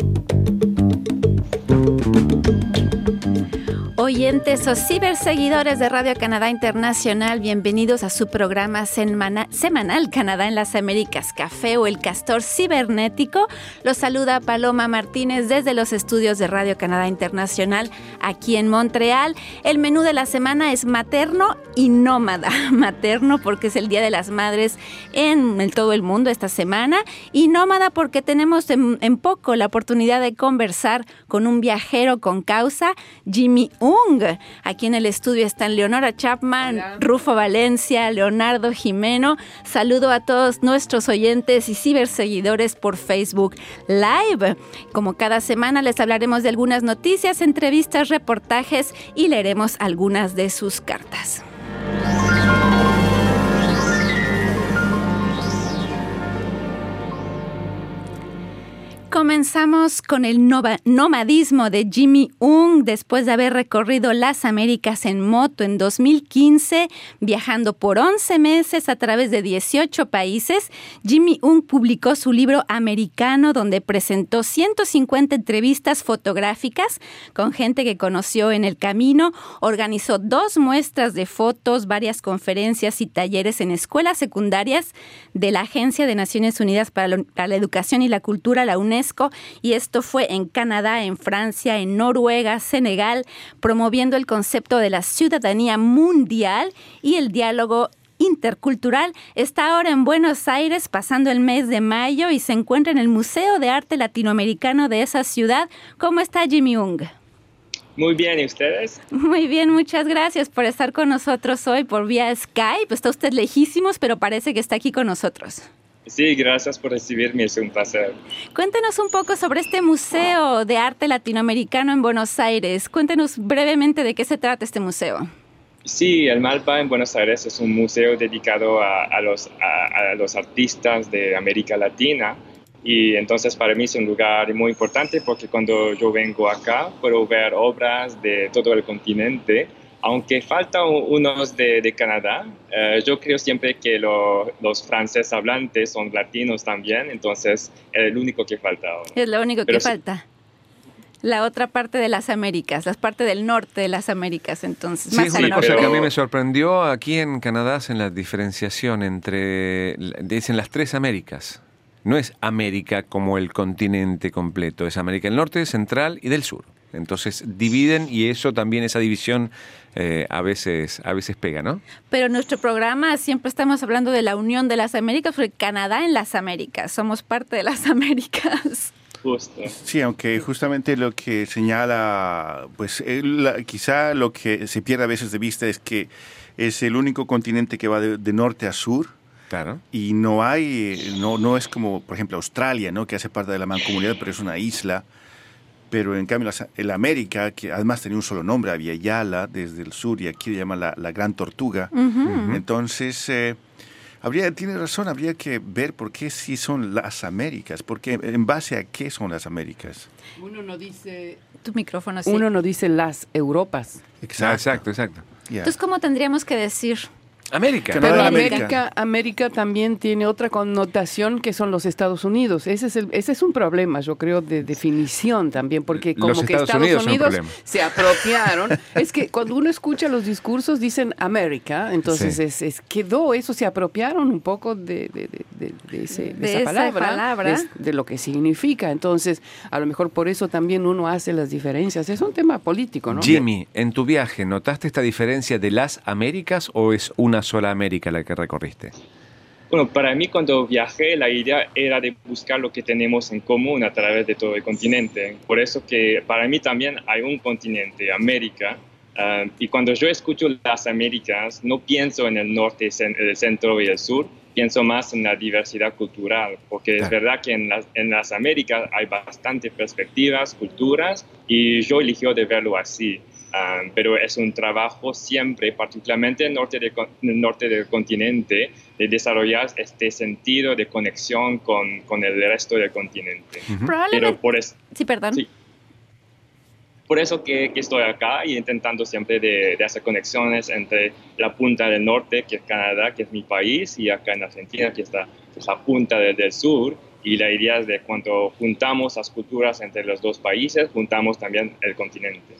Thank you. Oyentes o ciberseguidores de Radio Canadá Internacional, bienvenidos a su programa semanal Canadá en las Américas, Café o el Castor Cibernético. Los saluda Paloma Martínez desde los estudios de Radio Canadá Internacional aquí en Montreal. El menú de la semana es materno y nómada. Materno porque es el Día de las Madres en todo el mundo esta semana y nómada porque tenemos en, en poco la oportunidad de conversar con un viajero con causa, Jimmy Aquí en el estudio están Leonora Chapman, Rufo Valencia, Leonardo Jimeno. Saludo a todos nuestros oyentes y ciberseguidores por Facebook Live. Como cada semana les hablaremos de algunas noticias, entrevistas, reportajes y leeremos algunas de sus cartas. Comenzamos con el nomadismo de Jimmy Ung después de haber recorrido las Américas en moto en 2015, viajando por 11 meses a través de 18 países. Jimmy Ung publicó su libro Americano donde presentó 150 entrevistas fotográficas con gente que conoció en el camino, organizó dos muestras de fotos, varias conferencias y talleres en escuelas secundarias de la Agencia de Naciones Unidas para la Educación y la Cultura, la UNESCO y esto fue en Canadá, en Francia, en Noruega, Senegal, promoviendo el concepto de la ciudadanía mundial y el diálogo intercultural. Está ahora en Buenos Aires pasando el mes de mayo y se encuentra en el Museo de Arte Latinoamericano de esa ciudad. ¿Cómo está Jimmy Ung? Muy bien, ¿y ustedes? Muy bien, muchas gracias por estar con nosotros hoy por vía Skype. Está usted lejísimos, pero parece que está aquí con nosotros. Sí, gracias por recibirme, es un placer. Cuéntenos un poco sobre este Museo de Arte Latinoamericano en Buenos Aires. Cuéntenos brevemente de qué se trata este museo. Sí, el Malpa en Buenos Aires es un museo dedicado a, los, a, los artistas de América Latina y entonces para mí es un lugar muy importante porque cuando yo vengo acá puedo ver obras de todo el continente aunque faltan unos de, Canadá, eh, yo creo siempre que los franceses hablantes son latinos también, entonces es el único que falta ahora. Es lo único que falta. La otra parte de las Américas, la parte del norte de las Américas, entonces. Sí, es una cosa que a mí me sorprendió aquí en Canadá en la diferenciación entre, dicen las tres Américas. No es América como el continente completo, es América del Norte, Central y del Sur. Entonces dividen y eso también, esa división eh, a, veces, a veces pega, ¿no? Pero nuestro programa siempre estamos hablando de la unión de las Américas, porque Canadá en las Américas, somos parte de las Américas. Justo. Sí, aunque justamente lo que señala, pues quizá lo que se pierde a veces de vista es que es el único continente que va de, norte a sur. Claro. Y no hay, no, no es como, por ejemplo, Australia, ¿no? que hace parte de la mancomunidad, pero es una isla pero en cambio el América, que además tenía un solo nombre, había Yala desde el sur y aquí se llama la, Gran Tortuga. Entonces, eh, habría, tiene razón, habría que ver por qué sí son las Américas, porque en base a qué son las Américas. Uno no dice... Tu micrófono, Uno no dice las Europas. Exacto, exacto. exacto. Entonces, ¿cómo tendríamos que decir? América. Pero América. América, también tiene otra connotación que son los Estados Unidos. Ese es, el, ese es un problema, yo creo, de definición también, porque como que Estados Unidos, se apropiaron. es que cuando uno escucha los discursos dicen América, entonces es, quedó eso, se apropiaron un poco de, esa, palabra, De, lo que significa. Entonces, a lo mejor por eso también uno hace las diferencias. Es un tema político, ¿no? Jimmy, en tu viaje, ¿notaste esta diferencia de las Américas o es una sola América la que recorriste? Bueno, para mí cuando viajé la idea era de buscar lo que tenemos en común a través de todo el continente. Por eso que para mí también hay un continente, América, ah, y cuando yo escucho las Américas, no pienso en el norte, el centro y el sur, pienso más en la diversidad cultural, porque es verdad que en las, en las Américas hay bastantes perspectivas, culturas, y yo eligió de verlo así. Ah, pero es un trabajo siempre, particularmente en el norte, de, el norte del continente, de desarrollar este sentido de conexión con, con el resto del continente. Pero por eso, sí, perdón. Por eso que, que, estoy acá y intentando siempre de, de, hacer conexiones entre la punta del norte, que es Canadá, que es mi país, y acá en Argentina, que está la punta del, del sur, y la idea es de cuando juntamos las culturas entre los dos países, juntamos también el continente.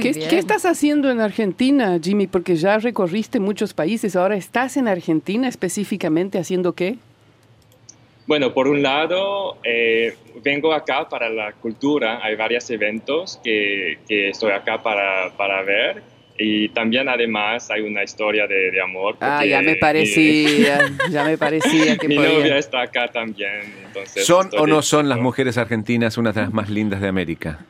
¿Qué, ¿Qué, estás haciendo en Argentina, Jimmy? Porque ya recorriste muchos países, ahora estás en Argentina específicamente haciendo qué? Bueno, por un lado, eh, vengo acá para la cultura, hay varios eventos que, que estoy acá para, para, ver y también además hay una historia de, de amor. Ah, ya me parecía, ya me parecía que Mi novia está acá también. Entonces ¿Son o no son las mujeres argentinas una de las más lindas de América?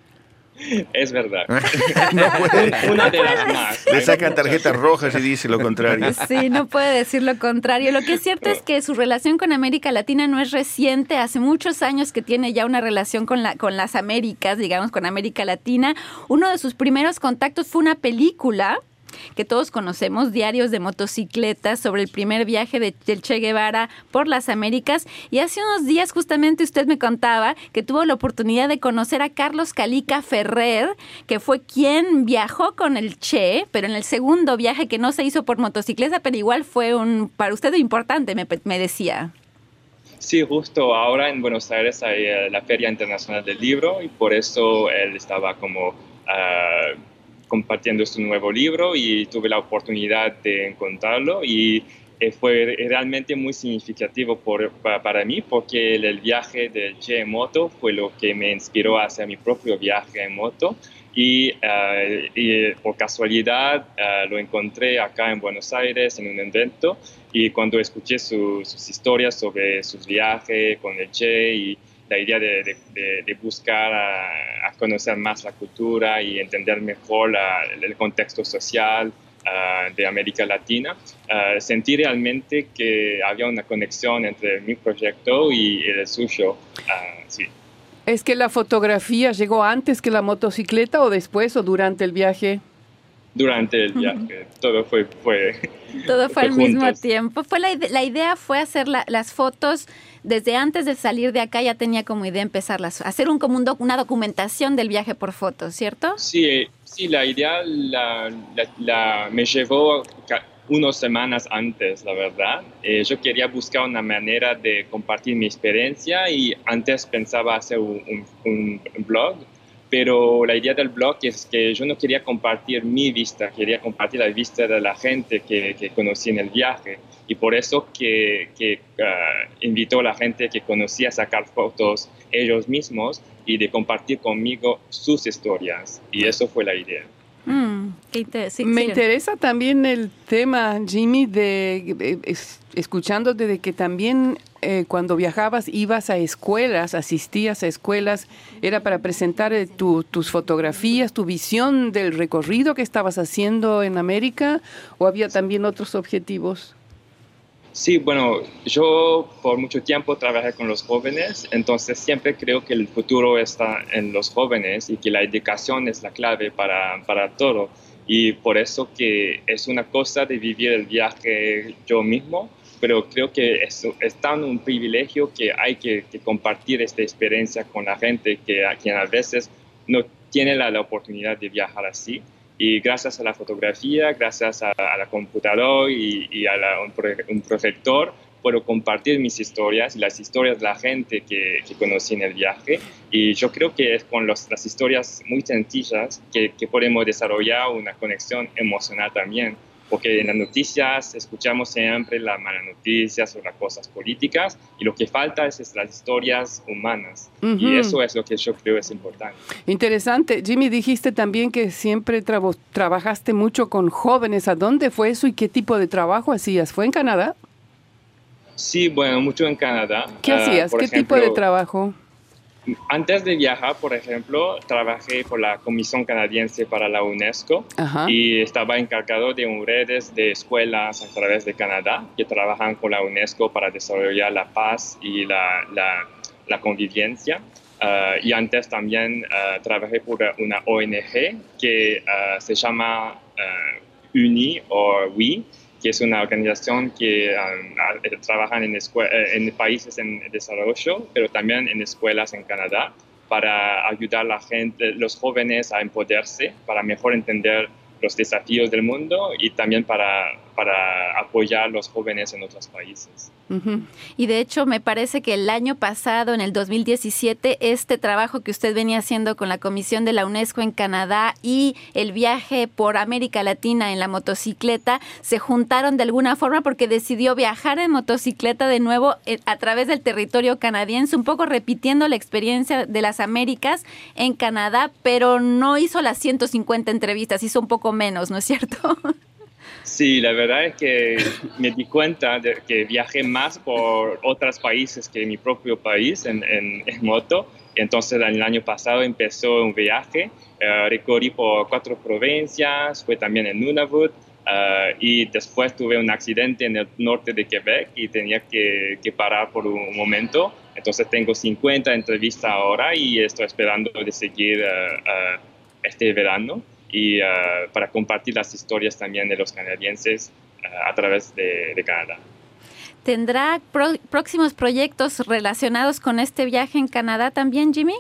Es verdad. Una de las más. Le sacan tarjetas rojas y dice lo contrario. Sí, no puede decir lo contrario. Lo que es cierto es que su relación con América Latina no es reciente. Hace muchos años que tiene ya una relación con, la, con las Américas, digamos, con América Latina. Uno de sus primeros contactos fue una película que todos conocemos, diarios de motocicletas sobre el primer viaje de, del Che Guevara por las Américas. Y hace unos días justamente usted me contaba que tuvo la oportunidad de conocer a Carlos Calica Ferrer, que fue quien viajó con el Che, pero en el segundo viaje que no se hizo por motocicleta, pero igual fue un para usted importante, me, me decía. Sí, justo ahora en Buenos Aires hay eh, la Feria Internacional del Libro y por eso él estaba como... Uh, compartiendo su nuevo libro y tuve la oportunidad de encontrarlo y eh, fue realmente muy significativo por, para, mí porque el, viaje del Che en moto fue lo que me inspiró a hacer mi propio viaje en moto y, eh, y por casualidad eh, lo encontré acá en Buenos Aires en un evento y cuando escuché sus historias sobre sus viajes con el Che y la idea de, buscar a, conocer más la cultura y entender mejor el contexto social ah, de América Latina, uh, sentí realmente que había una conexión entre mi proyecto y el suyo. Ah, sí. ¿Es que la fotografía llegó antes que la motocicleta o después o durante el viaje? Durante el viaje, todo fue... fue todo fue, al mismo tiempo. Fue la, la idea fue hacer las fotos desde antes de salir de acá ya tenía como idea empezarlas, hacer un, como una documentación del viaje por fotos, ¿cierto? Sí, sí la idea la, me llevó unas semanas antes, la verdad. Eh, yo quería buscar una manera de compartir mi experiencia y antes pensaba hacer un, un blog pero la idea del blog es que yo no quería compartir mi vista, quería compartir la vista de la gente que, que conocí en el viaje y por eso que, que ah, invitó a la gente que conocía a sacar fotos ellos mismos y de compartir conmigo sus historias y eso fue la idea. Mm, Me interesa también el tema, Jimmy, de escuchándote de que también eh, cuando viajabas ibas a escuelas, asistías a escuelas, era para presentar eh, tus fotografías, tu visión del recorrido que estabas haciendo en América, o había también otros objetivos. Sí, bueno, yo por mucho tiempo trabajé con los jóvenes, entonces siempre creo que el futuro está en los jóvenes y que la educación es la clave para, para todo. Y por eso que es una cosa de vivir el viaje yo mismo, pero creo que es, tan un privilegio que hay que, compartir esta experiencia con la gente que a quien a veces no tiene la, la oportunidad de viajar así. Y gracias a la fotografía, gracias a, la computadora y, a un, proyector, puedo compartir mis historias y las historias de la gente que, conocí en el viaje. Y yo creo que es con las historias muy sencillas que, que podemos desarrollar una conexión emocional también porque en las noticias escuchamos siempre las malas noticias o las cosas políticas y lo que falta es, las historias humanas y eso es lo que yo creo es importante. Interesante. Jimmy, dijiste también que siempre trabajaste mucho con jóvenes. ¿A dónde fue eso y qué tipo de trabajo hacías? ¿Fue en Canadá? Sí, bueno, mucho en Canadá. ¿Qué hacías? ¿Qué tipo de trabajo? Antes de viajar, por ejemplo, trabajé por la Comisión Canadiense para la UNESCO y estaba encargado de un redes de escuelas a través de Canadá que trabajan con la UNESCO para desarrollar la paz y la, la, convivencia. Ah, y antes también uh, trabajé por una ONG que ah, se llama UNI o WE, que es una organización que um, trabaja en, eh, en países en desarrollo, pero también en escuelas en Canadá, para ayudar a la gente, los jóvenes a empoderarse, para mejor entender los desafíos del mundo y también para, para apoyar a los jóvenes en otros países. Y de hecho, me parece que el año pasado, en el 2017, este trabajo que usted venía haciendo con la Comisión de la UNESCO en Canadá y el viaje por América Latina en la motocicleta se juntaron de alguna forma porque decidió viajar en motocicleta de nuevo eh, a través del territorio canadiense, un poco repitiendo la experiencia de las Américas en Canadá, pero no hizo las 150 entrevistas, hizo un poco menos, ¿no es cierto? Sí, la verdad es que me di cuenta de que viajé más por otros países que mi propio país en, moto. Entonces el año pasado empezó un viaje, uh, recorrí por cuatro provincias, fue también en Nunavut uh, y después tuve un accidente en el norte de Quebec y tenía que, parar por un momento. Entonces tengo 50 entrevistas ahora y estoy esperando de seguir uh, este verano y uh, para compartir las historias también de los canadienses uh, a través de, Canadá. ¿Tendrá próximos proyectos relacionados con este viaje en Canadá también, Jimmy?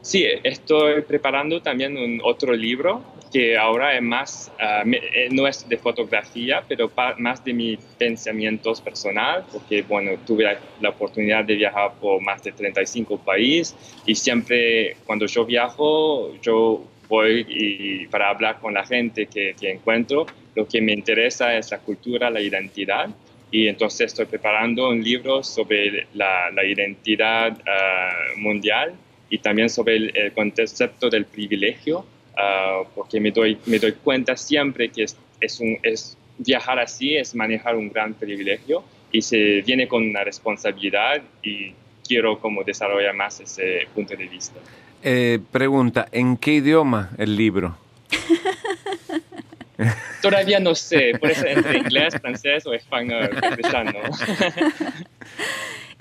Sí, estoy preparando también un otro libro que ahora es más, uh, no es de fotografía, pero más de mis pensamientos personal, porque bueno, tuve la, la, oportunidad de viajar por más de 35 países y siempre cuando yo viajo, yo voy y para hablar con la gente que, que, encuentro, lo que me interesa es la cultura, la identidad. Y entonces estoy preparando un libro sobre la, la identidad ah, mundial y también sobre el, concepto del privilegio, ah, porque me doy, me doy cuenta siempre que es, es, un, es viajar así, es manejar un gran privilegio y se viene con una responsabilidad y quiero como desarrollar más ese punto de vista. Eh, pregunta, ¿en qué idioma el libro? Todavía no sé, puede ser entre inglés, francés o español,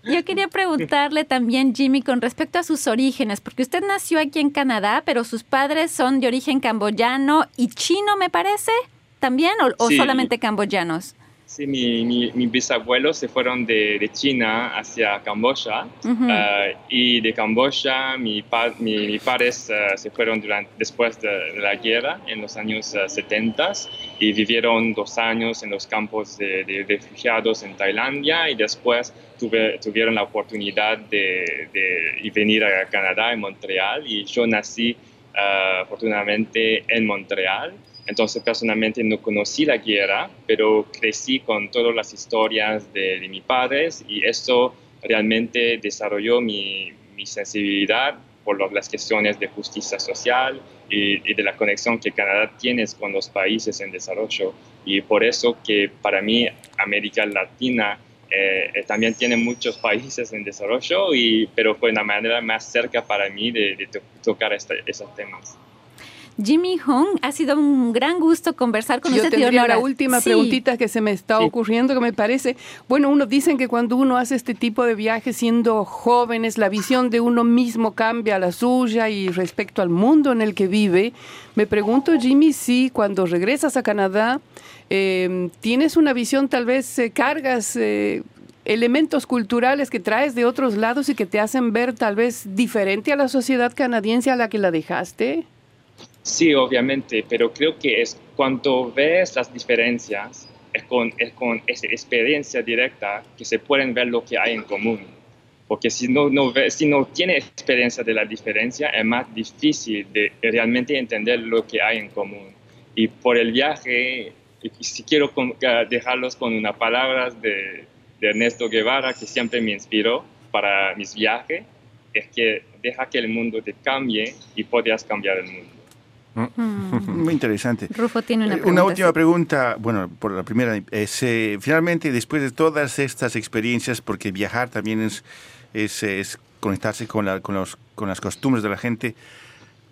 Yo quería preguntarle también, Jimmy, con respecto a sus orígenes, porque usted nació aquí en Canadá, pero sus padres son de origen camboyano y chino, me parece, también, o, solamente camboyanos. Sí, mi, mi, bisabuelos se fueron de, de China hacia Camboya ah, y de Camboya mi, mi, padres ah, se fueron durante, después de, la guerra en los años 70 ah, y vivieron dos años en los campos de, refugiados en Tailandia y después tuve, tuvieron la oportunidad de, de, venir a Canadá, en Montreal y yo nací afortunadamente en Montreal. Entonces personalmente no conocí la guerra, pero crecí con todas las historias de, de mis padres y eso realmente desarrolló mi, mi sensibilidad por las cuestiones de justicia social y, de la conexión que Canadá tiene con los países en desarrollo. Y por eso que para mí América Latina eh, eh, también tiene muchos países en desarrollo, y, pero fue una manera más cerca para mí de, tocar esos temas. Jimmy Hong, ha sido un gran gusto conversar con usted. Yo tendría la última preguntita que se me está ocurriendo, que me parece, bueno, uno dicen que cuando uno hace este tipo de viajes siendo jóvenes, la visión de uno mismo cambia a la suya y respecto al mundo en el que vive. Me pregunto, Jimmy, si cuando regresas a Canadá em, tienes una visión, tal vez eh, cargas... Eh, elementos culturales que traes de otros lados y que te hacen ver tal vez diferente a la sociedad canadiense a la que la dejaste? Sí, obviamente, pero creo que es cuando ves las diferencias, es con, es con esa experiencia directa que se pueden ver lo que hay en común. Porque si no, no si no tiene experiencia de la diferencia, es más difícil de realmente entender lo que hay en común. Y por el viaje, si quiero dejarlos con unas palabras de, de Ernesto Guevara, que siempre me inspiró para mis viajes, es que deja que el mundo te cambie y podrías cambiar el mundo. Mm. Muy interesante. Rufo tiene una, eh, una última pregunta, bueno, por la primera, es, eh, finalmente después de todas estas experiencias, porque viajar también es, es, conectarse con, la, con, los, con las costumbres de la gente,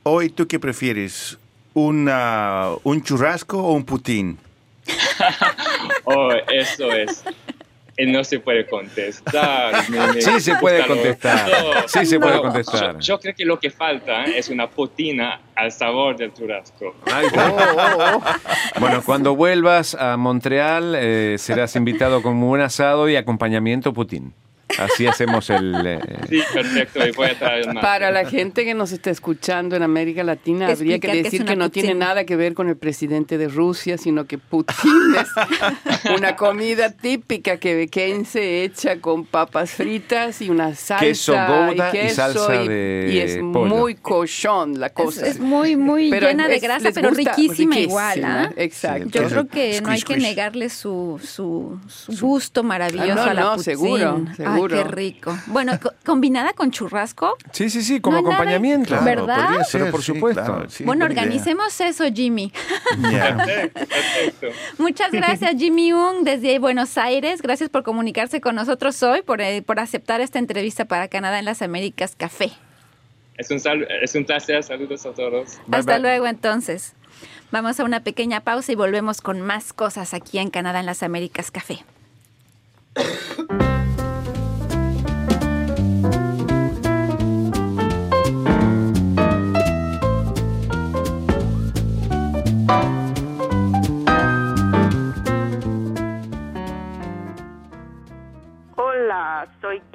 hoy tú qué prefieres, una, un churrasco o un putín? oh, eso es no se puede contestar. sí se puede contestar. Sí se puede contestar. Yo, creo que lo que falta es una putina al sabor del churrasco. Oh, oh, oh. Bueno, cuando vuelvas a Montreal eh, serás invitado con un buen asado y acompañamiento putín. Así hacemos el... Eh, sí, perfecto, voy a traer más. Para la gente que nos está escuchando en América Latina, habría que decir que, no tiene nada que ver con el presidente de Rusia, sino que Putin es una comida típica quebequense hecha con papas fritas y una salsa queso gouda y, salsa de y es muy cochón la cosa. Es, muy, muy llena de grasa, pero riquísima, igual. ¿ah? Exacto. Yo creo que no hay que negarle su, su, gusto maravilloso ah, a la no, seguro, seguro. Qué rico. Bueno, combinada con churrasco. Sí, sí, sí, como acompañamiento. ¿Verdad? pero por supuesto. bueno, organicemos eso, Jimmy. Muchas gracias, Jimmy Ung, desde Buenos Aires. Gracias por comunicarse con nosotros hoy, por, eh, por aceptar esta entrevista para Canadá en las Américas Café. Es un, es un placer, saludos a todos. Hasta luego entonces. Vamos a una pequeña pausa y volvemos con más cosas aquí en Canadá en las Américas Café.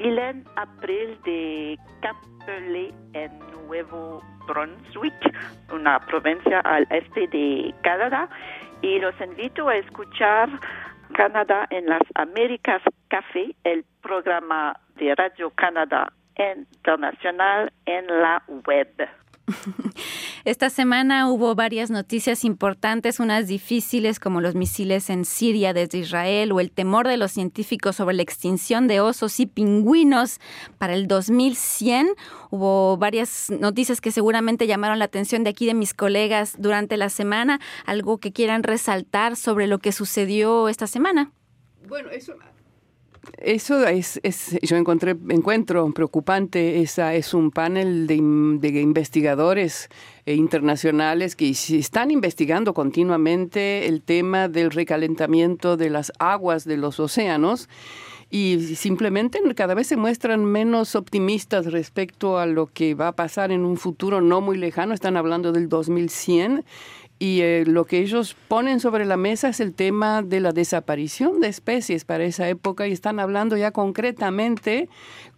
Gillen April de Capelé en Nuevo Brunswick, una provincia al este de Canadá, y los invito a escuchar Canadá en las Américas Café, el programa de Radio Canadá Internacional en la web. Esta semana hubo varias noticias importantes, unas difíciles como los misiles en Siria desde Israel o el temor de los científicos sobre la extinción de osos y pingüinos para el 2100. Hubo varias noticias que seguramente llamaron la atención de aquí de mis colegas durante la semana. ¿Algo que quieran resaltar sobre lo que sucedió esta semana? Bueno, eso eso es, yo encontré, encuentro preocupante, esa es un panel de, investigadores eh, internacionales que están investigando continuamente el tema del recalentamiento de las aguas de los océanos y simplemente cada vez se muestran menos optimistas respecto a lo que va a pasar en un futuro no muy lejano, están hablando del 2100 y eh, lo que ellos ponen sobre la mesa es el tema de la desaparición de especies para esa época y están hablando ya concretamente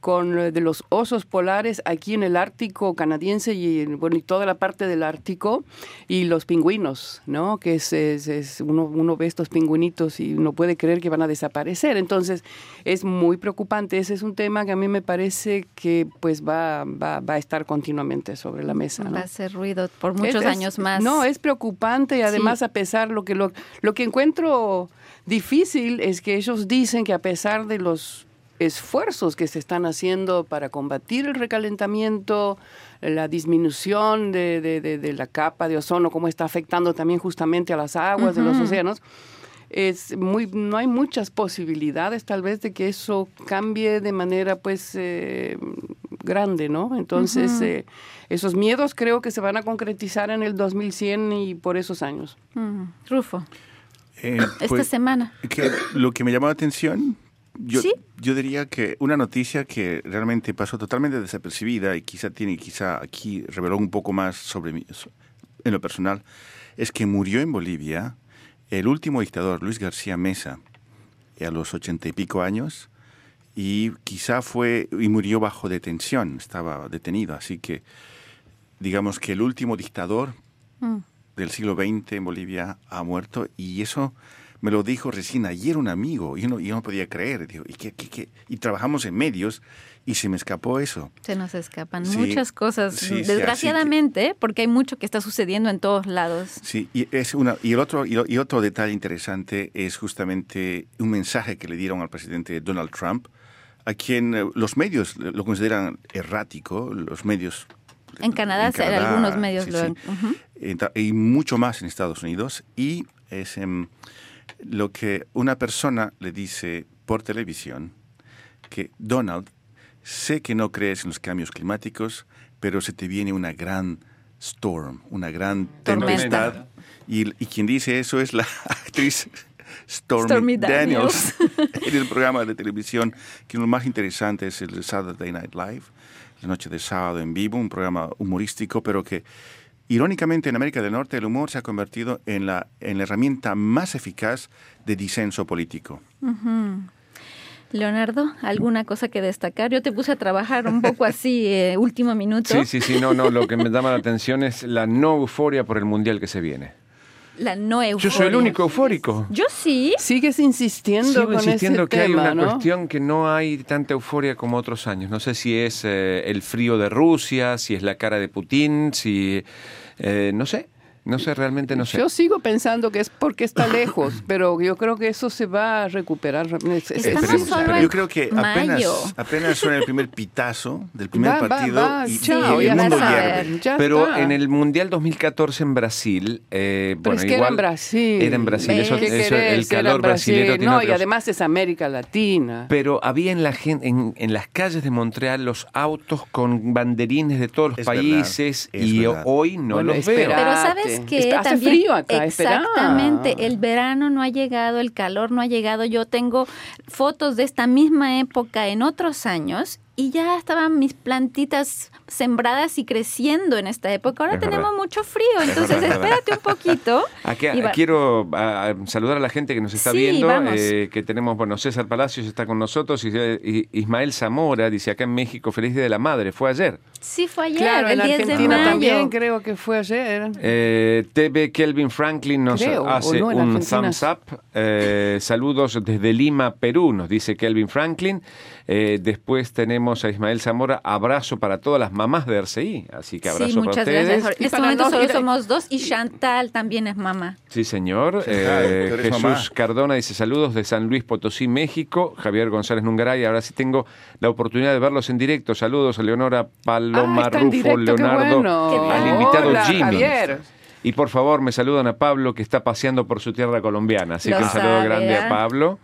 con eh, de los osos polares aquí en el Ártico canadiense y bueno y toda la parte del Ártico y los pingüinos, ¿no? Que es, es, uno, uno, ve estos pingüinitos y no puede creer que van a desaparecer. Entonces es muy preocupante. Ese es un tema que a mí me parece que pues va, va, va a estar continuamente sobre la mesa. Va a hacer ruido por muchos años más. No, es preocupante y además a pesar lo que lo, lo que encuentro difícil es que ellos dicen que a pesar de los esfuerzos que se están haciendo para combatir el recalentamiento, la disminución de, de, la capa de ozono, cómo está afectando también justamente a las aguas de los océanos. Es muy, no hay muchas posibilidades tal vez de que eso cambie de manera pues eh, grande, ¿no? Entonces, eh, esos miedos creo que se van a concretizar en el 2100 y por esos años. Rufo. Eh, Esta pues, semana. Que, lo que me llamó la atención yo, yo diría que una noticia que realmente pasó totalmente desapercibida y quizá tiene, quizá aquí reveló un poco más sobre mí, en lo personal, es que murió en Bolivia el último dictador, Luis García Mesa, a los ochenta y pico años, y quizá fue, y murió bajo detención, estaba detenido, así que digamos que el último dictador mm. del siglo XX en Bolivia ha muerto, y eso me lo dijo recién ayer un amigo y yo no, yo no podía creer. Digo, ¿y, qué, qué, y trabajamos en medios y se me escapó eso. Se nos escapan muchas cosas, desgraciadamente, porque hay mucho que está sucediendo en todos lados. Sí, y, es una, y, el otro, y, otro detalle interesante es justamente un mensaje que le dieron al presidente Donald Trump, a quien eh, los medios lo consideran errático, los medios en Canadá, en algunos medios lo Y mucho más en Estados Unidos. Y es, em, lo que una persona le dice por televisión, que Donald, sé que no crees en los cambios climáticos, pero se te viene una gran storm, una gran tempestad. Y, quien dice eso es la actriz Stormy, Daniels, en el programa de televisión, que lo más interesante es el Saturday Night Live, la noche de sábado en vivo, un programa humorístico, pero que Irónicamente, en América del Norte el humor se ha convertido en la, en la herramienta más eficaz de disenso político. Leonardo, ¿alguna cosa que destacar? Yo te puse a trabajar un poco así, eh, último minuto. Sí, sí, sí, no, no, lo que me llama la atención es la no euforia por el Mundial que se viene. La no euforia. Yo soy el único eufórico. Yo sí. Sigues insistiendo Sigo insistiendo que hay una cuestión que no hay tanta euforia como otros años. No sé si es eh, el frío de Rusia, si es la cara de Putin, si... Eh, no sé. No sé, realmente no sé. Yo sigo pensando que es porque está lejos, pero yo creo que eso se va a recuperar. Estamos yo creo que apenas, apenas suena el primer pitazo del primer partido y, el mundo Pero en el Mundial 2014 en Brasil, eh, pero es que era en Brasil. Era en Brasil, eso, el calor brasileño No, y además es América Latina. Pero había en, la gente, en, las calles de Montreal los autos con banderines de todos los países y hoy no los veo. Pero ¿sabes que hace frío acá, exactamente, el verano no ha llegado, el calor no ha llegado. Yo tengo fotos de esta misma época en otros años y ya estaban mis plantitas sembradas y creciendo en esta época. Ahora tenemos mucho frío, entonces espérate un poquito. Aquí, quiero saludar a la gente que nos está viendo, eh, que tenemos, bueno, César Palacios está con nosotros, y, Ismael Zamora dice acá en México, feliz Día de la Madre, fue ayer. Sí, fue ayer, claro, el en 10 Argentina de mayo. también creo que fue ayer. Eh, TV Kelvin Franklin nos hace un thumbs up. Eh, saludos desde Lima, Perú, nos dice Kelvin Franklin. Eh, después tenemos a Ismael Zamora, abrazo para todas las mamás de RCI, así que abrazo sí, muchas para gracias. En este momento solo somos dos y Chantal también es mamá. Sí, señor. Eh, Jesús Cardona dice saludos de San Luis Potosí, México. Javier González Nungaray, ahora sí tengo la oportunidad de verlos en directo. Saludos a Leonora Paloma ah, Rufo, Leonardo, al invitado Jimmy. Y por favor me saludan a Pablo que está paseando por su tierra colombiana. Así que un saludo grande a ¿eh? Pablo.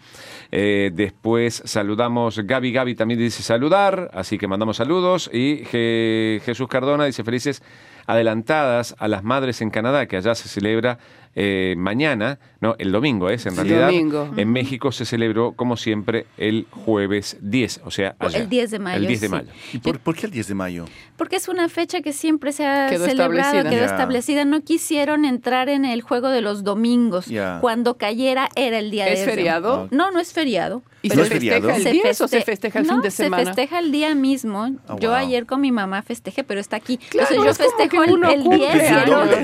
Eh, después saludamos, Gaby Gaby también dice saludar, así que mandamos saludos. Y Jesús Cardona dice felices adelantadas a las madres en Canadá, que allá se celebra eh, mañana, no, el domingo es en realidad. En México se celebró, como siempre, el jueves 10, o sea, El 10 de mayo. El 10 de mayo. ¿Y por, qué el 10 de mayo? Porque es una fecha que siempre se ha celebrado, quedó establecida. No quisieron entrar en el juego de los domingos. Cuando cayera era el día de ¿Es feriado? No, no es feriado. ¿Y se festeja el día o se festeja el fin de semana? se festeja el día mismo. Oh, yo ayer con mi mamá festejé, pero está aquí. Entonces yo festejo el, el 10 y el otro.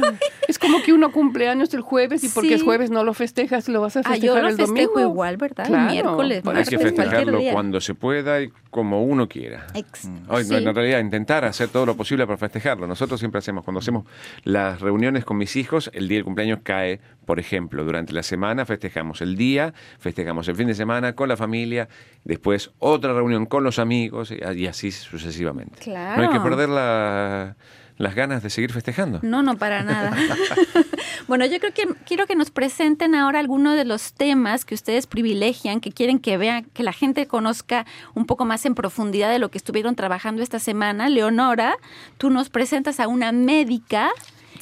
Es como que uno cumple años el jueves y porque es jueves no lo festejas, lo vas a festejar ah, yo lo festejo igual, ¿verdad? el miércoles, Hay que festejarlo cuando se pueda y como uno quiera. Hoy, En realidad, intentar hacer todo lo posible para festejarlo. Nosotros siempre hacemos, cuando hacemos las reuniones con mis hijos, el día del cumpleaños cae, por ejemplo, durante la semana festejamos el día, festejamos el fin de semana con la familia, después otra reunión con los amigos y así sucesivamente. No hay que perder la las ganas de seguir festejando. No, no, para nada. bueno, yo creo que quiero que nos presenten ahora algunos de los temas que ustedes privilegian, que quieren que vean, que la gente conozca un poco más en profundidad de lo que estuvieron trabajando esta semana. Leonora, tú nos presentas a una médica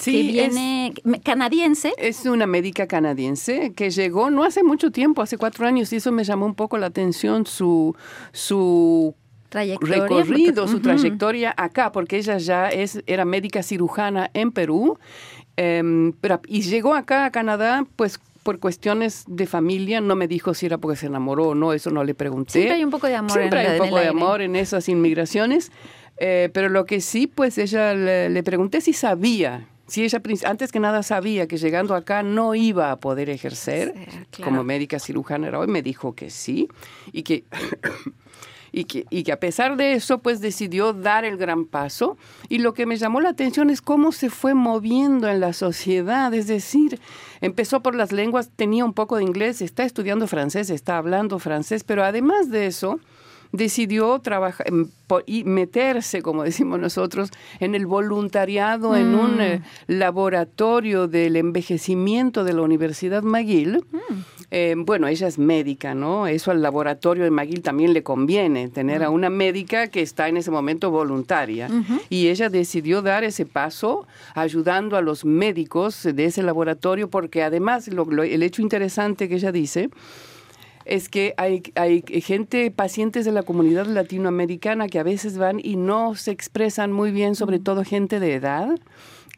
que viene canadiense. Es una médica canadiense que llegó no hace mucho tiempo, hace cuatro años, y eso me llamó un poco la atención, su, su recorrido, su trayectoria acá, porque ella ya es, era médica cirujana en Perú, em, pero, y llegó acá a Canadá, pues por cuestiones de familia, no me dijo si era porque se enamoró o no, eso no le pregunté. Siempre hay un poco de amor. Siempre hay un poco de amor en esas inmigraciones, eh, pero lo que sí, pues ella le, pregunté si sabía si ella antes que nada sabía que llegando acá no iba a poder ejercer como médica cirujana hoy, me dijo que sí y que y que, y que a pesar de eso, pues decidió dar el gran paso. Y lo que me llamó la atención es cómo se fue moviendo en la sociedad, es decir, empezó por las lenguas, tenía un poco de inglés, está estudiando francés, está hablando francés, pero además de eso, decidió trabajar y meterse, como decimos nosotros, en el voluntariado en un mm. eh, laboratorio del envejecimiento de la Universidad McGill. Mm. Eh, bueno, ella es médica, ¿no? Eso al laboratorio de McGill también le conviene, tener a una médica que está en ese momento voluntaria. Y ella decidió dar ese paso ayudando a los médicos de ese laboratorio porque además el hecho interesante que ella dice es que hay, hay gente, pacientes de la comunidad latinoamericana que a veces van y no se expresan muy bien, sobre todo gente de edad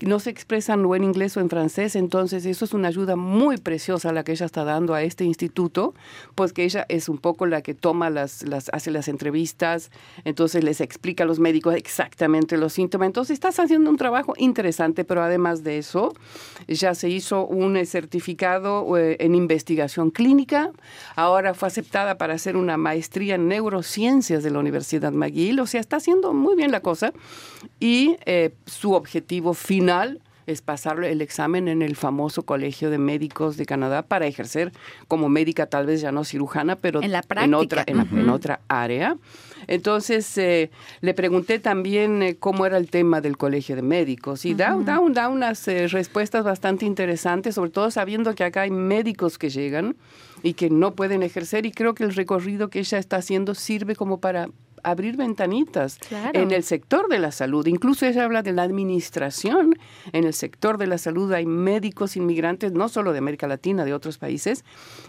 no se expresan o en inglés o en francés, entonces eso es una ayuda muy preciosa la que ella está dando a este instituto, pues que ella es un poco la que toma las, las hace las entrevistas, entonces les explica a los médicos exactamente los síntomas. Entonces estás haciendo un trabajo interesante, pero además de eso, ya se hizo un eh, certificado eh, en investigación clínica, ahora fue aceptada para hacer una maestría en neurociencias de la Universidad McGill, o sea, está haciendo muy bien la cosa y eh, su objetivo final es pasar el examen en el famoso Colegio de Médicos de Canadá para ejercer como médica, tal vez ya no cirujana, pero en, la otra, en, otra área. Entonces eh, le pregunté también eh, cómo era el tema del Colegio de Médicos y da, da, da, unas respuestas bastante interesantes, sobre todo sabiendo que acá hay médicos que llegan y que no pueden ejercer y creo que el recorrido que ella está haciendo sirve como para abrir ventanitas en el sector de la salud. Incluso ella habla de la administración. En el sector de la salud hay médicos inmigrantes, no solo de América Latina, de otros países,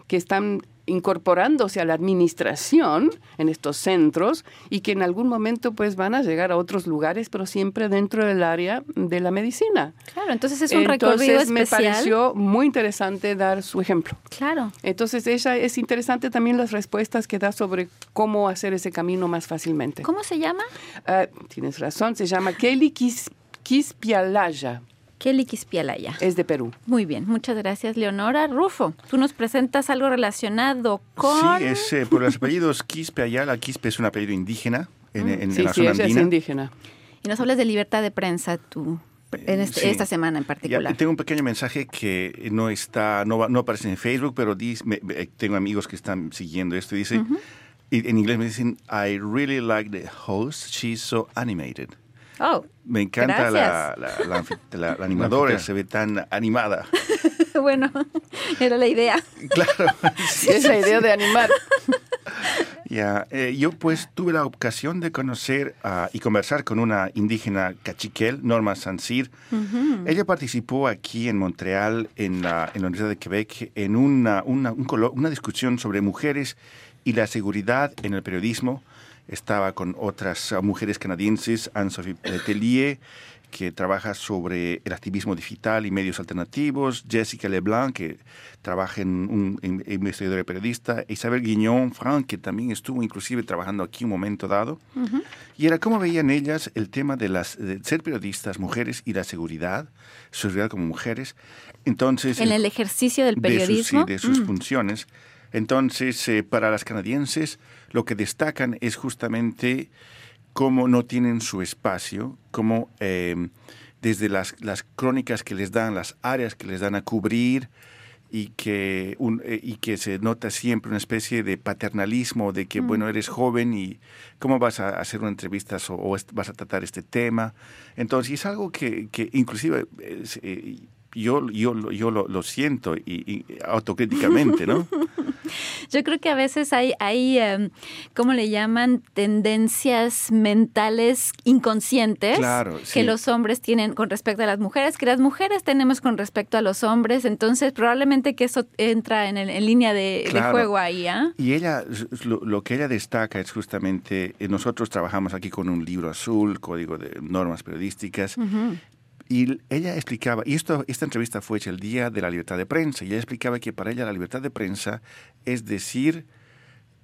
que están incorporándose a la administración en estos centros y que en algún momento pues van a llegar a otros lugares, pero siempre dentro del área de la medicina. Claro, entonces es un recorrido especial. me pareció muy interesante dar su ejemplo. Claro. Entonces ella es interesante también las respuestas que da sobre cómo hacer ese camino más fácilmente. ¿Cómo se llama? Ah, tienes razón, se llama Kelly Kispialaya. Kelly Quispialaya. Es de Perú. Muy bien, muchas gracias, Leonora. Rufo, tú nos presentas algo relacionado con... Sí, es eh, por los apellidos Quispe Ayala. Quispe es un apellido indígena en, en, sí, la sí, ella es indígena. Y nos hablas de libertad de prensa, tú. En este, esta semana en particular. tengo un pequeño mensaje que no está, no, no aparece en Facebook, pero dice, tengo amigos que están siguiendo esto. Dice, en inglés me dicen, I really like the host. She's so animated. Oh, Me encanta la, la, animadora, se ve tan animada. bueno, era la idea. Claro. es la idea de animar. Ya, eh, yo pues tuve la ocasión de conocer y conversar con una indígena cachiquel, Norma Sansir. Ella participó aquí en Montreal, en la, en la Universidad de Quebec, en una, una, una discusión sobre mujeres y la seguridad en el periodismo estaba con otras mujeres canadienses, Anne-Sophie Tellier, que trabaja sobre el activismo digital y medios alternativos, Jessica Leblanc, que trabaja en un investigador y periodista, Isabel Guiñón, Frank, que también estuvo inclusive trabajando aquí un momento dado. Y era cómo veían ellas el tema de, las, ser periodistas, mujeres y la seguridad, su seguridad como mujeres. Entonces, en el ejercicio del periodismo. De, sus mm. funciones. Entonces, eh, para las canadienses, lo que destacan es justamente cómo no tienen su espacio, cómo em, desde las, las, crónicas que les dan, las áreas que les dan a cubrir, y que, eh, y que se nota siempre una especie de paternalismo de que, bueno, eres joven y cómo vas a hacer una entrevista o, vas a tratar este tema. Entonces, es algo que, que inclusive eh, yo, yo, yo lo, lo siento y, autocríticamente, ¿no? Yo creo que a veces hay, hay em, ¿cómo le llaman? Tendencias mentales inconscientes que los hombres tienen con respecto a las mujeres, que las mujeres tenemos con respecto a los hombres. Entonces, probablemente que eso entra en, en línea de, juego ahí. ¿ah? Y ella, lo, que ella destaca es justamente, eh, nosotros trabajamos aquí con un libro azul, código de normas periodísticas, y ella explicaba, y esto, esta entrevista fue hecha el día de la libertad de prensa, y ella explicaba que para ella la libertad de prensa es decir,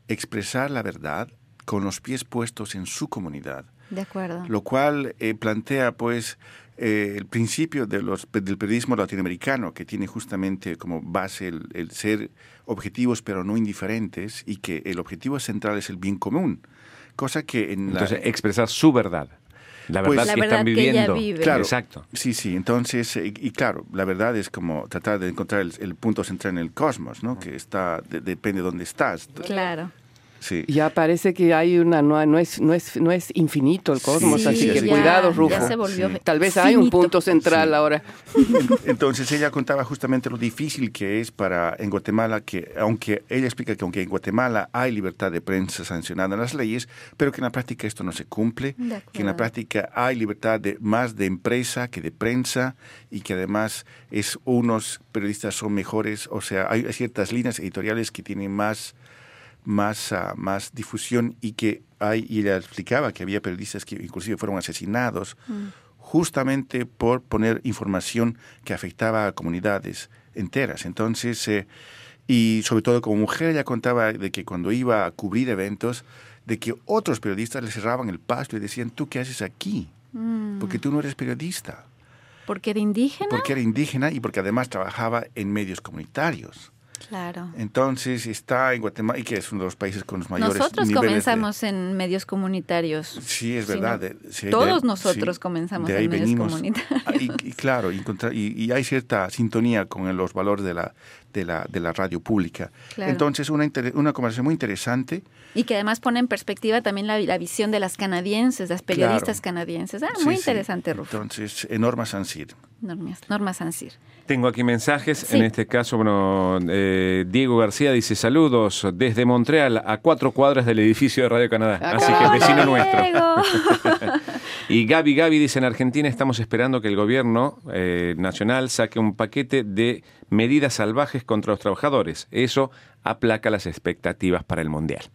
expresar la verdad con los pies puestos en su comunidad. De acuerdo. Lo cual eh, plantea, pues, eh, el principio de los, del periodismo latinoamericano, que tiene justamente como base el, el, ser objetivos pero no indiferentes y que el objetivo central es el bien común. Cosa que en Entonces, expresar su verdad. La verdad pues, que están viviendo. Claro, Exacto. Sí, sí. Entonces, eh, y, claro, la verdad es como tratar de encontrar el, punto central en el cosmos, ¿no? Que está, depende de dónde estás. Claro. Ya parece que hay una no, no es no es no es infinito el cosmos, así que cuidado, Rufo. Tal vez hay un punto central ahora. Entonces ella contaba justamente lo difícil que es para en Guatemala que aunque ella explica que aunque en Guatemala hay libertad de prensa sancionada en las leyes, pero que en la práctica esto no se cumple, que en la práctica hay libertad de más de empresa que de prensa y que además es unos periodistas son mejores, o sea, hay ciertas líneas editoriales que tienen más más, ah, más difusión y que hay, y ella explicaba que había periodistas que inclusive fueron asesinados. Mm. justamente por poner información que afectaba a comunidades enteras. Entonces, eh, y sobre todo como mujer, ella contaba de que cuando iba a cubrir eventos, de que otros periodistas le cerraban el paso y decían, ¿tú qué haces aquí? Mm. Porque tú no eres periodista. ¿Porque era indígena? Porque era indígena y porque además trabajaba en medios comunitarios. Claro. Entonces está en Guatemala, y que es uno de los países con los mayores Nosotros comenzamos en medios comunitarios. Sí, es verdad. todos nosotros comenzamos en medios comunitarios. Ah, y, claro, y, hay cierta sintonía con los valores de la, de la, de la radio pública. Entonces, una, una conversación muy interesante. Y que además pone en perspectiva también la, la visión de las canadienses, las periodistas canadienses. Ah, muy interesante, Rufo. Entonces, Norma Sancir. Norma, Norma Sancir. Tengo aquí mensajes. En este caso, bueno, eh, Diego García dice saludos desde Montreal a cuatro cuadras del edificio de Radio Canadá. Así que vecino nuestro. y Gaby Gaby dice en Argentina estamos esperando que el gobierno eh, nacional saque un paquete de medidas salvajes contra los trabajadores. Eso aplaca las expectativas para el mundial.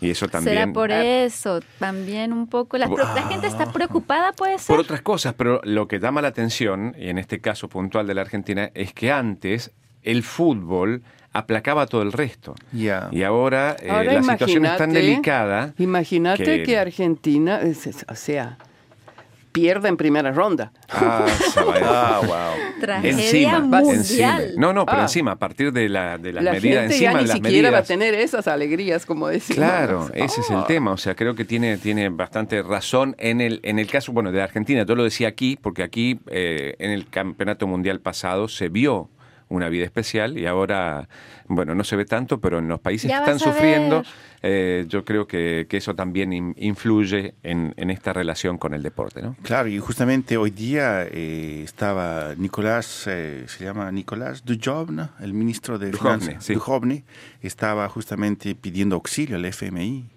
Y eso también. Será por eso, también un poco. La, gente está preocupada, puede ser. Por otras cosas, pero lo que llama la atención, y en este caso puntual de la Argentina, es que antes el fútbol aplacaba todo el resto. Y ahora, eh, la situación es tan delicada. Imagínate que, Argentina, o sea, pierda en primera ronda. Ah, ah wow. Tragedia mundial. No, no, pero ah. encima, a partir de la, de la, la medida gente encima ya ni siquiera va a tener esas alegrías, como decimos. Claro, ese es el ah. tema. O sea, creo que tiene, tiene bastante razón en el, en el caso, bueno, de Argentina. Yo lo decía aquí, porque aquí, eh, en el campeonato mundial pasado, se vio una vida especial y ahora, bueno, no se ve tanto, pero en los países que están sufriendo, eh, yo creo que, eso también influye en, esta relación con el deporte, ¿no? Claro, y justamente hoy día eh, estaba Nicolás, eh, se llama Nicolás Dujovne, el ministro de Finanzas, sí. estaba justamente pidiendo auxilio al FMI.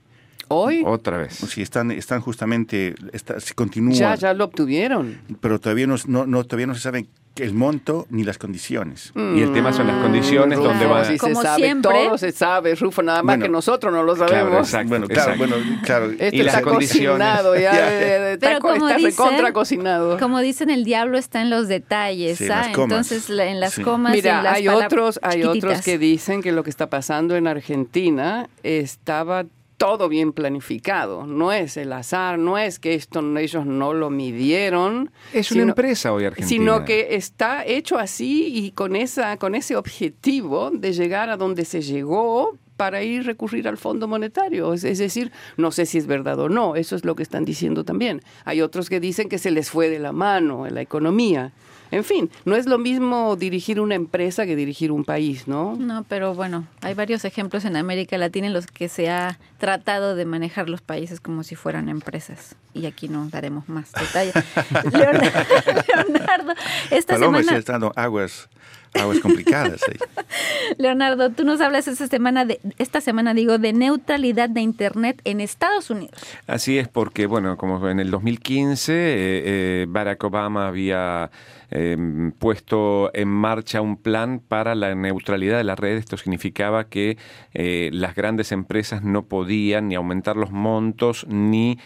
¿Hoy? Otra vez. Sí, están, están justamente, está, se continúa. Ya, ya lo obtuvieron. Pero todavía no, no, todavía no se sabe el monto ni las condiciones. y el tema son las condiciones donde va. Si se sabe, siempre. todo se sabe, Rufo, nada más que nosotros no lo sabemos. Claro, bueno, claro, bueno, claro. Esto y está cocinado, ya, Pero como está dicen, cocinado. Como dicen, el diablo está en los detalles, ¿ah? Entonces, en las comas Mira, en las hay otros, hay otros que dicen que lo que está pasando en Argentina estaba todo bien planificado. No es el azar, no es que esto ellos no lo midieron. Es una empresa hoy Argentina. Sino que está hecho así y con, esa, con ese objetivo de llegar a donde se llegó para ir recurrir al Fondo Monetario. Es, decir, no sé si es verdad o no, eso es lo que están diciendo también. Hay otros que dicen que se les fue de la mano en la economía. En fin, no es lo mismo dirigir una empresa que dirigir un país, ¿no? No, pero bueno, hay varios ejemplos en América Latina en los que se ha tratado de manejar los países como si fueran empresas. Y aquí no daremos más detalles. Leonardo, esta semana... Está aguas aguas complicadas. Leonardo, tú nos hablas esta semana, de, esta semana digo, de neutralidad de Internet en Estados Unidos. Así es, porque, bueno, como en el 2015 eh, eh, Barack Obama había em, puesto en marcha un plan para la neutralidad de la red. Esto significaba que eh, las grandes empresas no podían ni aumentar los montos ni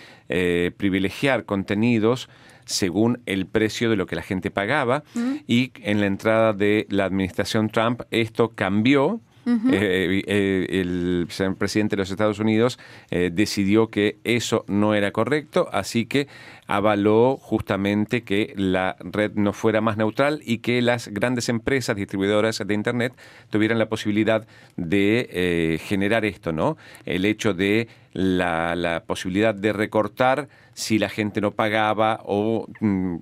privilegiar contenidos según el precio de lo que la gente pagaba. Y en la entrada de la administración Trump esto cambió. Eh, eh, el, presidente de los Estados Unidos eh, decidió que eso no era correcto, así que avaló justamente que la red no fuera más neutral y que las grandes empresas distribuidoras de Internet tuvieran la posibilidad de generar esto, ¿no? El hecho de la, la posibilidad de recortar si la gente no pagaba o mm,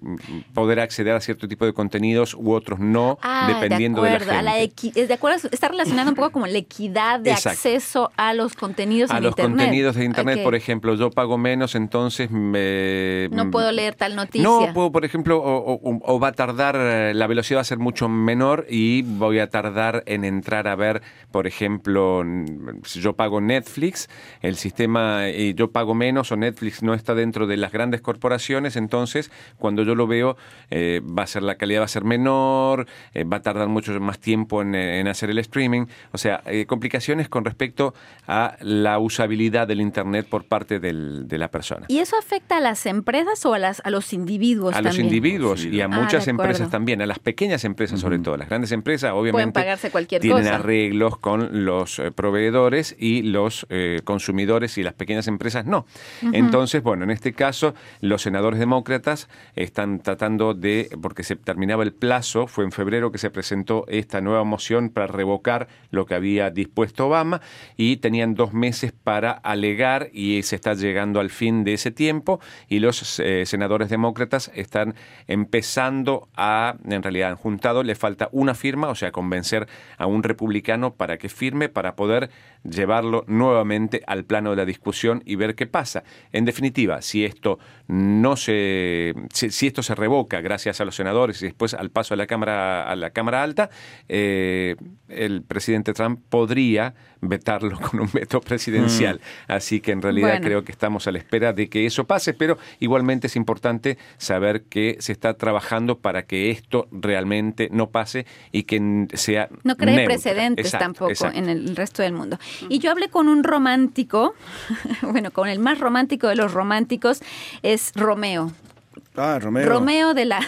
poder acceder a cierto tipo de contenidos u otros no, ah, dependiendo de, de la gente. de acuerdo, está relacionado un poco como la equidad de acceso a los contenidos a los contenidos de Internet, por ejemplo, yo pago menos, entonces me... No puedo leer tal noticia. No, puedo, por ejemplo, o, va a tardar, eh, la velocidad va a ser mucho menor y voy a tardar en entrar a ver, por ejemplo, si yo pago Netflix, el sistema eh, yo pago menos o Netflix no está dentro de las grandes corporaciones, entonces cuando yo lo veo eh, va a ser la calidad va a ser menor, va a tardar mucho más tiempo en, hacer el streaming, o sea, complicaciones con respecto a la usabilidad del Internet por parte de la persona. ¿Y eso afecta a las empresas o a, las, a los individuos? A los individuos y a ah, muchas empresas también, a las pequeñas empresas sobre todo. Las grandes empresas obviamente Pueden pagarse cualquier tienen arreglos con los eh, proveedores y los eh, consumidores y las pequeñas empresas no. Entonces, bueno, en este caso los senadores demócratas están tratando de, porque se terminaba el plazo, fue en febrero que se presentó esta nueva moción para revocar lo que había dispuesto Obama y tenían dos meses para alegar y se está llegando al fin de ese tiempo y los eh, senadores demócratas están empezando a, en realidad han juntado, le falta una firma, o sea, convencer a un republicano para que firme, para poder llevarlo nuevamente al plano de la discusión y ver qué pasa. En definitiva, si esto no se, si, esto se revoca gracias a los senadores y después al paso a la cámara a la cámara alta, eh, el presidente Trump podría vetarlo con un veto presidencial. Mm. Así que en realidad creo que estamos a la espera de que eso pase, pero igualmente es importante saber que se está trabajando para que esto realmente no pase y que sea no cree precedentes tampoco en el resto del mundo. Y yo hablé con un romántico, bueno, con el más romántico de los románticos es Romeo. Ah, Romeo. Romeo de la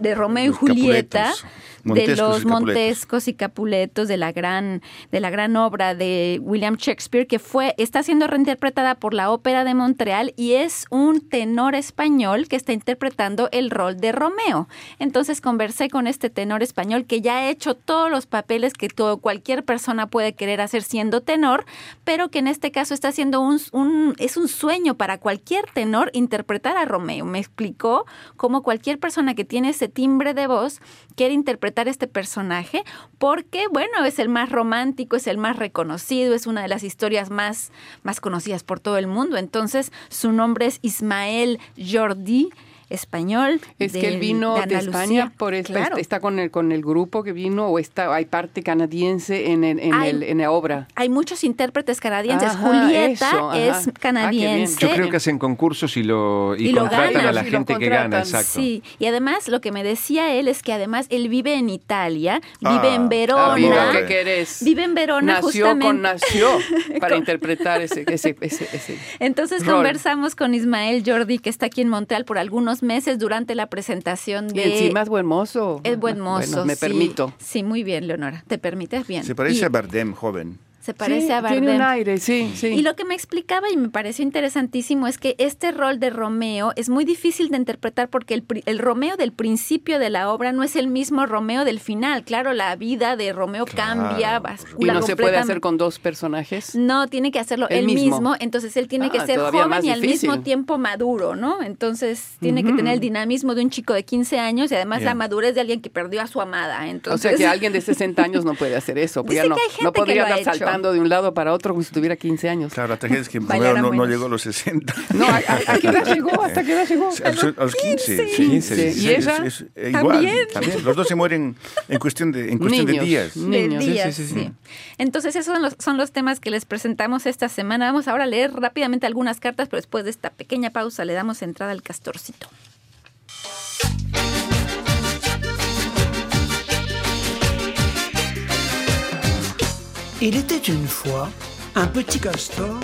de, Romeo y Julieta de los Montescos y Capuletos de la gran de la gran obra de William Shakespeare que fue está siendo reinterpretada por la Ópera de Montreal y es un tenor español que está interpretando el rol de Romeo. Entonces conversé con este tenor español que ya ha hecho todos los papeles que todo, cualquier persona puede querer hacer siendo tenor, pero que en este caso está haciendo un, un es un sueño para cualquier tenor interpretar a Romeo. Me explicó cómo cualquier persona que tiene ese timbre de voz quiere interpretar este personaje porque, bueno, es el más romántico, es el más reconocido, es una de las historias más, más conocidas por todo el mundo. Entonces, su nombre es Ismael Jordi español. Es que él vino de, España, por eso está con el, con el grupo que vino o está, hay parte canadiense en, en, en, la obra. Hay muchos intérpretes canadienses. Julieta es ah, canadiense. Yo creo que hacen concursos y lo y, contratan a la gente que gana, exacto. Sí, y además lo que me decía él es que además él vive en Italia, vive en ah, Verona. ¿Qué querés? Vive en Verona nació justamente. Con, nació para interpretar ese, ese, ese, Entonces conversamos con Ismael Jordi, que está aquí en Montreal por algunos meses durante la presentación de... Y encima es buen mozo. Es buen mozo, me permito. Sí, muy bien, Leonora. Te permites bien. Se parece a Bardem, joven se parece a Bardem. Tiene un aire, sí, sí. Y lo que me explicaba y me pareció interesantísimo es que este rol de Romeo es muy difícil de interpretar porque el, el Romeo del principio de la obra no es el mismo Romeo del final. Claro, la vida de Romeo cambia. ¿Y no se puede hacer con dos personajes? No, tiene que hacerlo él mismo. Entonces él tiene que ah, ser joven y al mismo tiempo maduro, ¿no? Entonces tiene que tener el dinamismo de un chico de 15 años y además la madurez de alguien que perdió a su amada. Entonces... O sea que alguien de 60 años no puede hacer eso. Dice no, que hay gente no podría que lo de un lado para otro como si tuviera 15 años. Claro, hasta que es que primero no, llegó a los 60. No, ¿a, qué edad llegó? ¿Hasta qué edad llegó? A, los 15. Sí, 15. ¿Y ella? Igual. ¿También? Los dos se mueren en cuestión de, en cuestión de días. Niños. días, sí, sí, Entonces, esos son los, son los temas que les presentamos esta semana. Vamos ahora a leer rápidamente algunas cartas, pero después de esta pequeña pausa le damos entrada al castorcito. Il était une fois un petit castor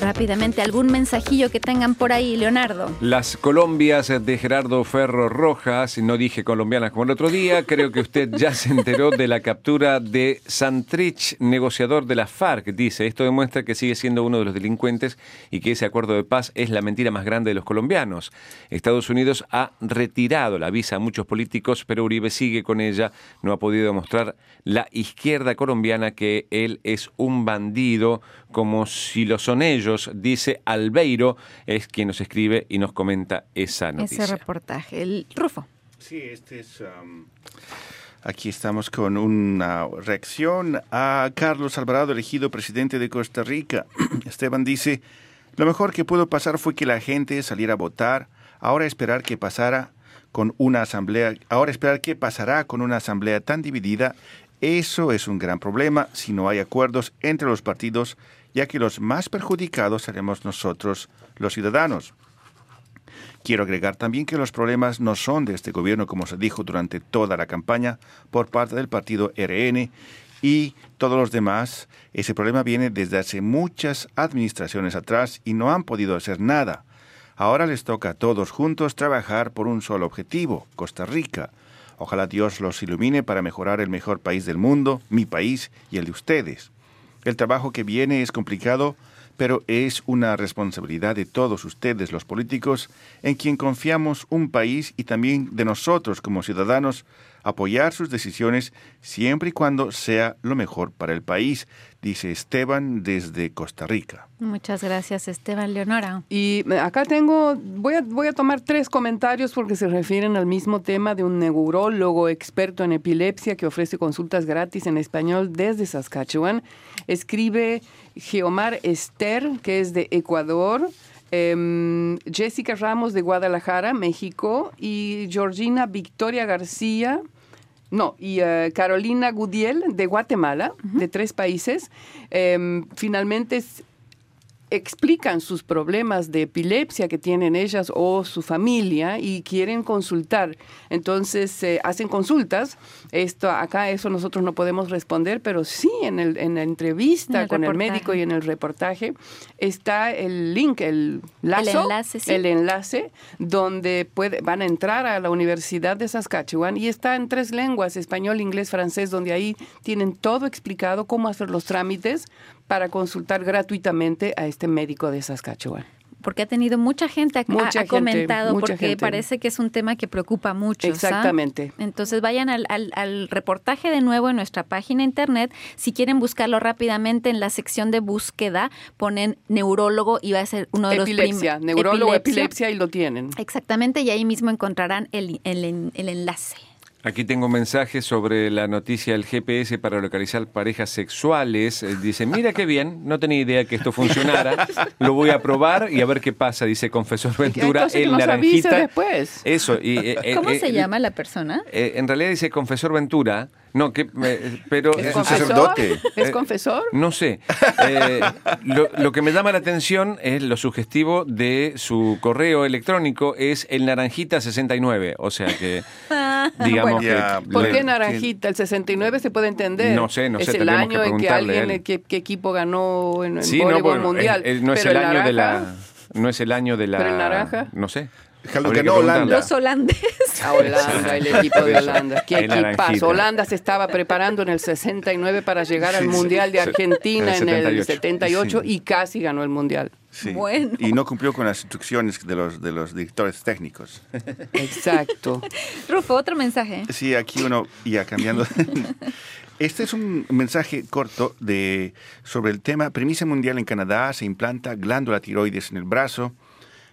Rápidamente, algún mensajillo que tengan por ahí, Leonardo. Las Colombias de Gerardo Ferro Rojas, no dije colombianas como el otro día, creo que usted ya se enteró de la captura de Santrich, negociador de la FARC, dice. Esto demuestra que sigue siendo uno de los delincuentes y que ese acuerdo de paz es la mentira más grande de los colombianos. Estados Unidos ha retirado la visa a muchos políticos, pero Uribe sigue con ella. No ha podido demostrar la izquierda colombiana que él es un bandido, como si lo son ellos, dice Albeiro, es quien nos escribe y nos comenta esa noticia. Ese reportaje, el Rufo. Sí, este es... Um, aquí estamos con una reacción a Carlos Alvarado, elegido presidente de Costa Rica. Esteban dice, lo mejor que pudo pasar fue que la gente saliera a votar, ahora esperar que pasara con una asamblea, ahora esperar qué pasará con una asamblea tan dividida Eso es un gran problema si no hay acuerdos entre los partidos, ya que los más perjudicados seremos nosotros, los ciudadanos. Quiero agregar también que los problemas no son de este gobierno, como se dijo durante toda la campaña, por parte del partido RN y todos los demás. Ese problema viene desde hace muchas administraciones atrás y no han podido hacer nada. Ahora les toca a todos juntos trabajar por un solo objetivo, Costa Rica. Ojalá Dios los ilumine para mejorar el mejor país del mundo, mi país y el de ustedes. El trabajo que viene es complicado, pero es una responsabilidad de todos ustedes, los políticos, en quien confiamos un país y también de nosotros como ciudadanos, apoyar sus decisiones siempre y cuando sea lo mejor para el país, dice Esteban desde Costa Rica. Muchas gracias, Esteban Leonora. Y eh, acá tengo, voy a, voy a tomar tres comentarios porque se refieren al mismo tema de un neurólogo experto en epilepsia que ofrece consultas gratis en español desde Saskatchewan. Escribe Geomar Esther, que es de Ecuador, em, Jessica Ramos de Guadalajara, México, y Georgina Victoria García, no, y eh, Carolina Gudiel de Guatemala, de tres países. Em, finalmente explican sus problemas de epilepsia que tienen ellas o su familia y quieren consultar. Entonces eh, hacen consultas. Esto acá eso nosotros no podemos responder, pero sí en, el, en la entrevista con el médico y en el reportaje está el link, el lazo, el enlace, el enlace donde puede, van a entrar a la Universidad de Saskatchewan y está en tres lenguas, español, inglés, francés, donde ahí tienen todo explicado cómo hacer los trámites para consultar gratuitamente a este médico de Saskatchewan porque ha tenido mucha gente, ha, comentado, porque parece que es un tema que preocupa mucho. Exactamente. Entonces vayan al, reportaje de nuevo en nuestra página internet. Si quieren buscarlo rápidamente en la sección de búsqueda, ponen neurólogo y va a ser uno de los Epilepsia, neurólogo, epilepsia. y lo tienen. Exactamente, y ahí mismo encontrarán el, el enlace. Aquí tengo un mensaje sobre la noticia del GPS para localizar parejas sexuales. Eh, dice, mira qué bien, no tenía idea que esto funcionara. Lo voy a probar y a ver qué pasa, dice Confesor Ventura. El naranjita. Después. Eso. Y, eh, ¿Cómo eh, se llama la persona? en realidad dice Confesor Ventura. No, que, pero... ¿Es sacerdote? ¿Es confesor? No sé. lo, que me llama la atención es lo sugestivo de su correo electrónico, es el naranjita69. O sea que, ah, digamos, ¿Por qué naranjita? El 69 se puede entender. No sé, no sé. Es el año en que alguien, qué, equipo ganó en el sí, mundial. no es el, año de la... No es el año de la... ¿Pero el naranja? No sé. Holanda. Los holandeses. A Holanda, el equipo de Holanda. ¿Qué equipazo? Holanda se estaba preparando en el 69 para llegar al Mundial de Argentina en el 78 y casi ganó el Mundial. Bueno. Y no cumplió con las instrucciones de los, de los directores técnicos. Exacto. Rufo, otro mensaje. Sí, aquí uno, ya cambiando. Este es un mensaje corto de, sobre el tema Premisa Mundial en Canadá, se implanta glándula tiroides en el brazo.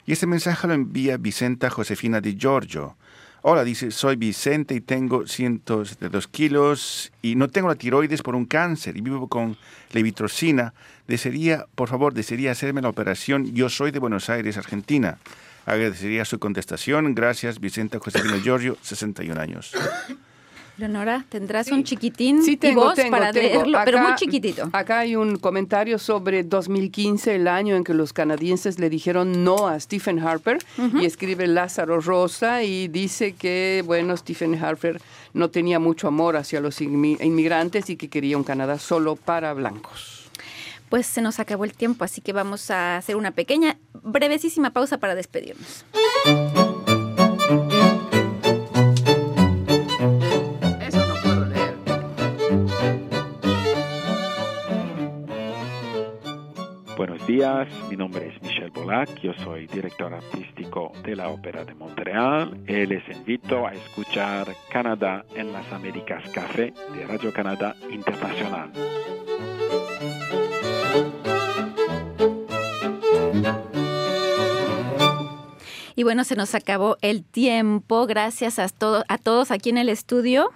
Y este mensaje lo envía Vicenta Josefina de Giorgio. Hola, dice, soy Vicente y tengo 172 kilos y no tengo la tiroides por un cáncer y vivo con levitrocina. Desearía, por favor, desearía hacerme la operación. Yo soy de Buenos Aires, Argentina. Agradecería su contestación. Gracias, Vicente Josefina Giorgio, 61 años. Leonora, ¿tendrás un chiquitín sí, tengo, para leerlo, pero muy chiquitito? Acá hay un comentario sobre 2015, el año en que los canadienses le dijeron no a Stephen Harper, y escribe Lázaro Rosa y dice que, bueno, Stephen Harper no tenía mucho amor hacia los inmigrantes y que quería un Canadá solo para blancos. Pues se nos acabó el tiempo, así que vamos a hacer una pequeña, brevesísima pausa para despedirnos. Días, mi nombre es Michel Bolac, yo soy director artístico de la Ópera de Montreal y les invito a escuchar Canadá en las Américas Café de Radio Canadá Internacional. Y bueno, se nos acabó el tiempo. Gracias a, a todos aquí en el estudio.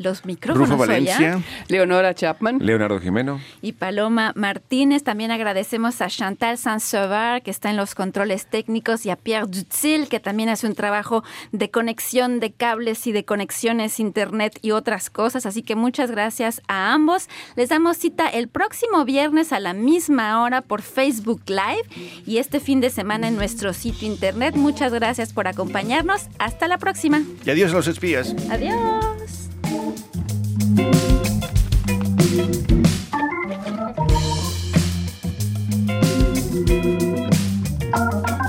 Los micrófonos Valencia. Leonora Chapman. Leonardo Jimeno. Y Paloma Martínez. También agradecemos a Chantal Sansevar, que está en los controles técnicos, y a Pierre Dutzil, que también hace un trabajo de conexión de cables y de conexiones internet y otras cosas. Así que muchas gracias a ambos. Les damos cita el próximo viernes a la misma hora por Facebook Live y este fin de semana en nuestro sitio internet. Muchas gracias por acompañarnos. Hasta la próxima. Y adiós a los espías. Adiós. Thank you.